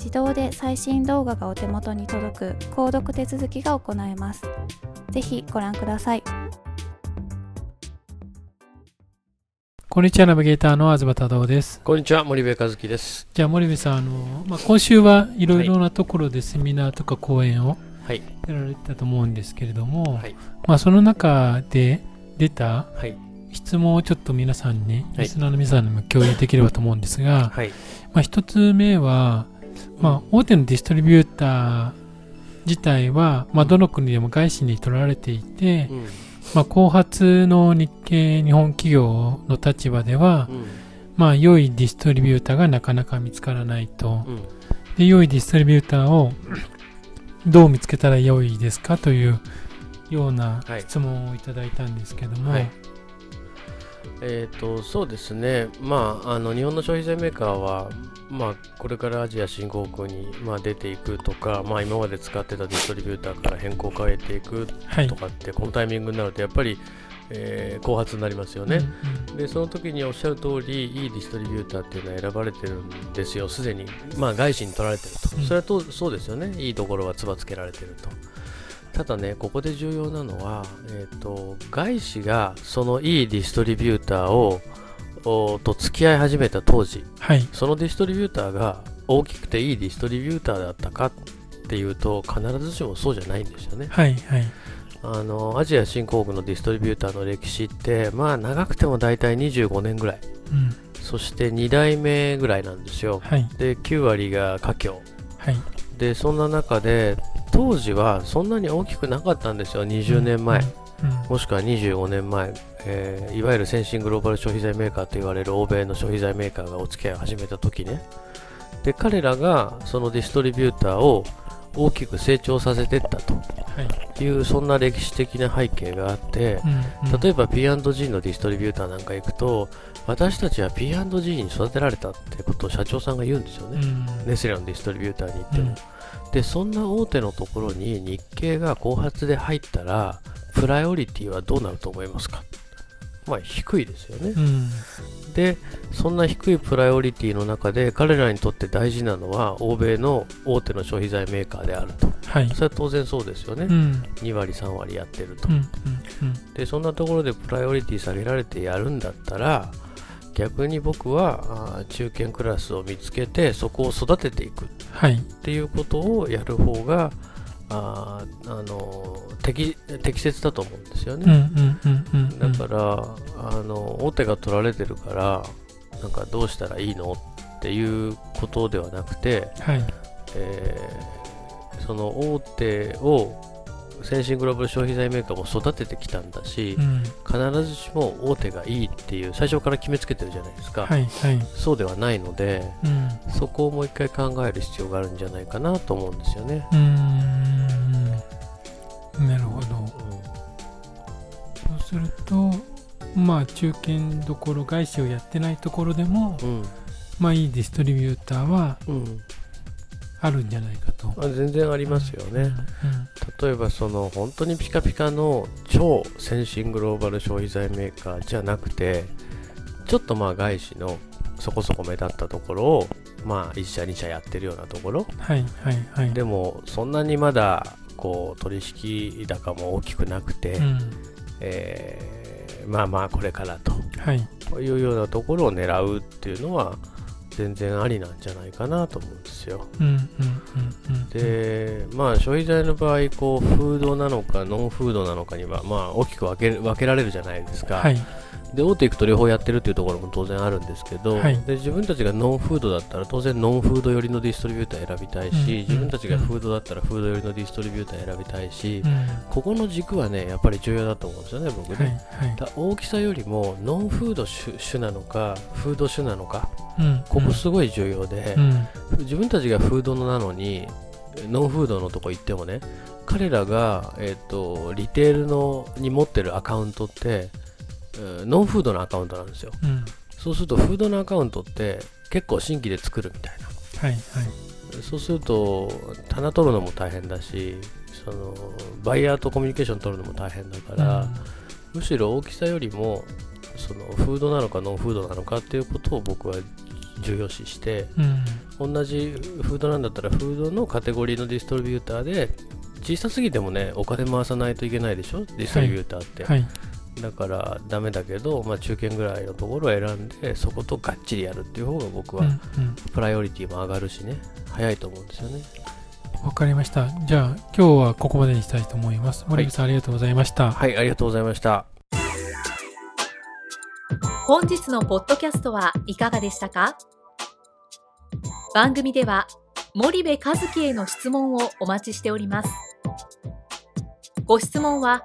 自動で最新動画がお手元に届く購読手続きが行えます。ぜひご覧ください。こんにちは、ナビゲーターの東太郎です。こんにちは、森部和樹です。じゃあ、森部さん、あのまあ、今週はいろいろなところでセミナーとか講演をやられてたと思うんですけれども、はい、まあ、その中で出た質問をちょっと皆さんに、はい、リスナーの皆さんにも共有できればと思うんですが、はい、まあ、一つ目は、まあ、大手のディストリビューター自体は、まあ、どの国でも外資に取られていて、うん、まあ、後発の日系日本企業の立場では、うん、まあ、良いディストリビューターがなかなか見つからないと、うん、で良いディストリビューターをどう見つけたら良いですかというような質問をいただいたんですけども、はいはいえーと、そうですね、まあ、あの日本の消費財メーカーは、まあ、これからアジア新興国に、まあ、出ていくとか、まあ、今まで使ってたディストリビューターから変更を変えていくとかって、はい、このタイミングになるとやっぱり、えー、後発になりますよね、うんうん、でその時におっしゃる通りいいディストリビューターっていうのは選ばれてるんですよ。すでに、まあ、外資に取られてると、うん、それはとそうですよね。いいところはつばつけられてると。ただね、ここで重要なのは、えーと、外資がそのいいディストリビューターをと付き合い始めた当時、はい、そのディストリビューターが大きくていいディストリビューターだったかっていうと必ずしもそうじゃないんですよね。はいはい、あのアジア新興国のディストリビューターの歴史ってまあ長くても大体25年ぐらい、うん、そして2代目ぐらいなんですよ。はい、で9割が華僑、はい、でそんな中で当時はそんなに大きくなかったんですよ、20年前、もしくは25年前、えー、いわゆる先進グローバル消費財メーカーと言われる欧米の消費財メーカーがお付き合いを始めた時ね、で彼らがそのディストリビューターを大きく成長させていったと。い。う、はい、そんな歴史的な背景があって、うんうん、例えば P&G のディストリビューターなんか行くと私たちは P&G に育てられたってことを社長さんが言うんですよね、うん、ネスレのディストリビューターに行っても。うんで、そんな大手のところに日経が後発で入ったら、プライオリティはどうなると思いますか？まあ低いですよね、うん、で、そんな低いプライオリティの中で彼らにとって大事なのは欧米の大手の消費財メーカーであると。はい、それは当然そうですよね。うん、2割、3割やってると、うんうんうん。で、そんなところでプライオリティ下げられてやるんだったら、逆に僕は中堅クラスを見つけてそこを育てていく。っていうことをやる方が、ああの適適切だと思うんですよね、だからあの大手が取られてるからなんかどうしたらいいのっていうことではなくて、はい、えー、その大手を先進グローバル消費財メーカーも育ててきたんだし、うん、必ずしも大手がいいっていう最初から決めつけてるじゃないですか、はいはい、そうではないので、うん、そこをもう一回考える必要があるんじゃないかなと思うんですよね。なるほど、うん、そうするとまあ中堅どころ外資をやってないところでも、まあいいディストリビューターは、あるんじゃないかと。全然ありますよね。うんうん、例えばその本当にピカピカの超先進グローバル消費財メーカーじゃなくて、ちょっとまあ外資のそこそこ目立ったところを、まあ1社2社やってるようなところ。はいはいはい。でもそんなにまだこう取引高も大きくなくて、うん、えー、まあまあこれからと、はい、いうようなところを狙うっていうのは、全然ありなんじゃないかなと思うんですよ。で、まあ消費財の場合、こうフードなのかノンフードなのかには、まあ大きく分け分けられるじゃないですか。はい、で大手行くと両方やってるっていうところも当然あるんですけど、はい、で自分たちがノンフードだったら当然ノンフード寄りのディストリビューター選びたいし、うん、自分たちがフードだったらフード寄りのディストリビューター選びたいし、うん、ここの軸はねやっぱり重要だと思うんですよね僕ね、はいはい、大きさよりもノンフード種なのかフード種なのか、うん、ここすごい重要で、自分たちがフードなのにノンフードのとこ行ってもね彼らが、えーとリテールのに持ってるアカウントってノンフードのアカウントなんですよ、うん、そうするとフードのアカウントって結構新規で作るみたいな、はいはい、そうすると棚取るのも大変だしそのバイヤーとコミュニケーション取るのも大変だから、うん、むしろ大きさよりもそのフードなのかノンフードなのかっていうことを僕は重要視して、うん、同じフードなんだったらフードのカテゴリーのディストリビューターで小さすぎてもねお金回さないといけないでしょ？ディストリビューターって、はいはいだからダメだけど、まあ、中堅ぐらいのところを選んでそことがっちりやるっていう方が僕はプライオリティも上がるしね。早いと思うんですよね。わかりました。じゃあ今日はここまでにしたいと思います。森口さん、はい、ありがとうございました。はいありがとうございました。本日のポッドキャストはいかがでしたか？番組では森部和樹への質問をお待ちしております。ご質問は